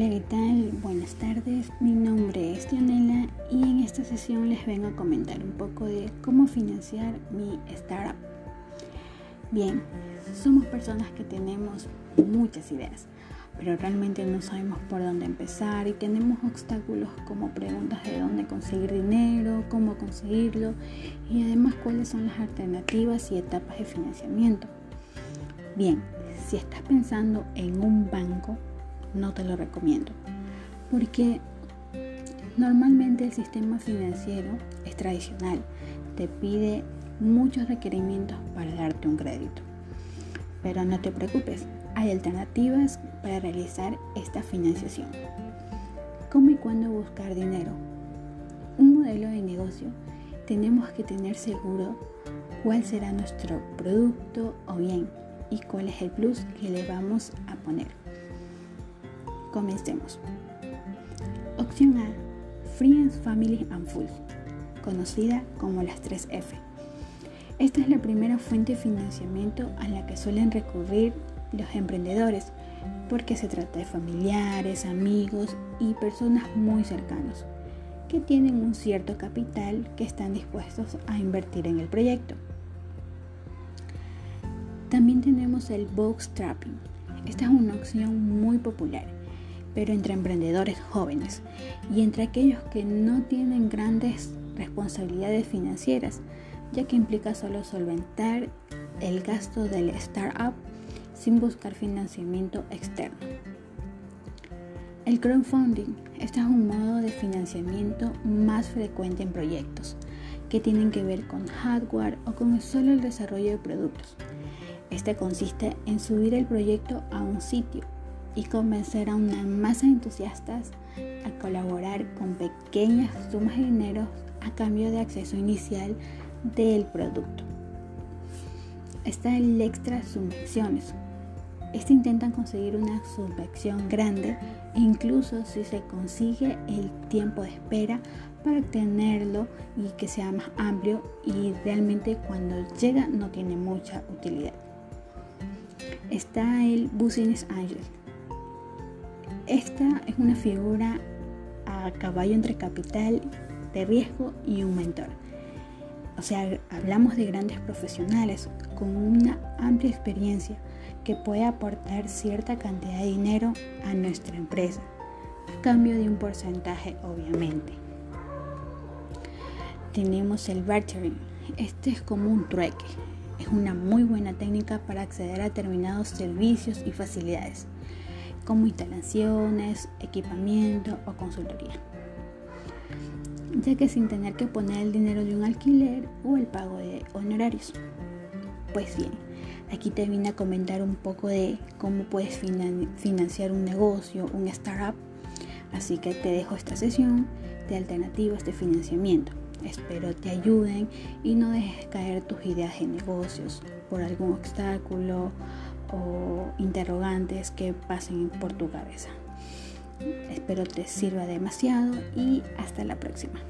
Hola, ¿qué tal? Buenas tardes, mi nombre es Dionela y en esta sesión les vengo a comentar un poco de cómo financiar mi startup. Bien, somos personas que tenemos muchas ideas, pero realmente no sabemos por dónde empezar y tenemos obstáculos como preguntas de dónde conseguir dinero, cómo conseguirlo y además cuáles son las alternativas y etapas de financiamiento. Bien, si estás pensando en un banco, no te lo recomiendo. Porque normalmente el sistema financiero es tradicional. Te pide muchos requerimientos para darte un crédito. Pero no te preocupes, hay alternativas para realizar esta financiación. ¿Cómo y cuándo buscar dinero? Un modelo de negocio tenemos que tener seguro cuál será nuestro producto o bien y cuál es el plus que le vamos a poner. Comencemos. Opción A. Friends, Family and Fools, conocida como las 3F. Esta es la primera fuente de financiamiento a la que suelen recurrir los emprendedores porque se trata de familiares, amigos y personas muy cercanos que tienen un cierto capital que están dispuestos a invertir en el proyecto. También tenemos el bootstrapping. Esta es una opción muy popular pero entre emprendedores jóvenes y entre aquellos que no tienen grandes responsabilidades financieras, ya que implica solo solventar el gasto del startup sin buscar financiamiento externo. El crowdfunding, este es un modo de financiamiento más frecuente en proyectos que tienen que ver con hardware o con solo el desarrollo de productos. Este consiste en subir el proyecto a un sitio y convencer a una masa de entusiastas a colaborar con pequeñas sumas de dinero a cambio de acceso inicial del producto. Está el extra subvenciones. Este intentan conseguir una subvención grande incluso si se consigue el tiempo de espera para obtenerlo y que sea más amplio y realmente cuando llega no tiene mucha utilidad. Está el Business Angel esta es una figura a caballo entre capital de riesgo y un mentor. O sea, hablamos de grandes profesionales con una amplia experiencia que puede aportar cierta cantidad de dinero a nuestra empresa, a cambio de un porcentaje obviamente. Tenemos el bartering. Este es como un trueque. Es una muy buena técnica para acceder a determinados servicios y facilidades como instalaciones, equipamiento o consultoría, ya que sin tener que poner el dinero de un alquiler o el pago de honorarios. Pues bien, aquí te vine a comentar un poco de cómo puedes financiar un negocio, un startup, así que te dejo esta sesión de alternativas de financiamiento. Espero te ayuden y no dejes caer tus ideas de negocios por algún obstáculo o interrogantes que pasen por tu cabeza. Espero te sirva demasiado y hasta la próxima.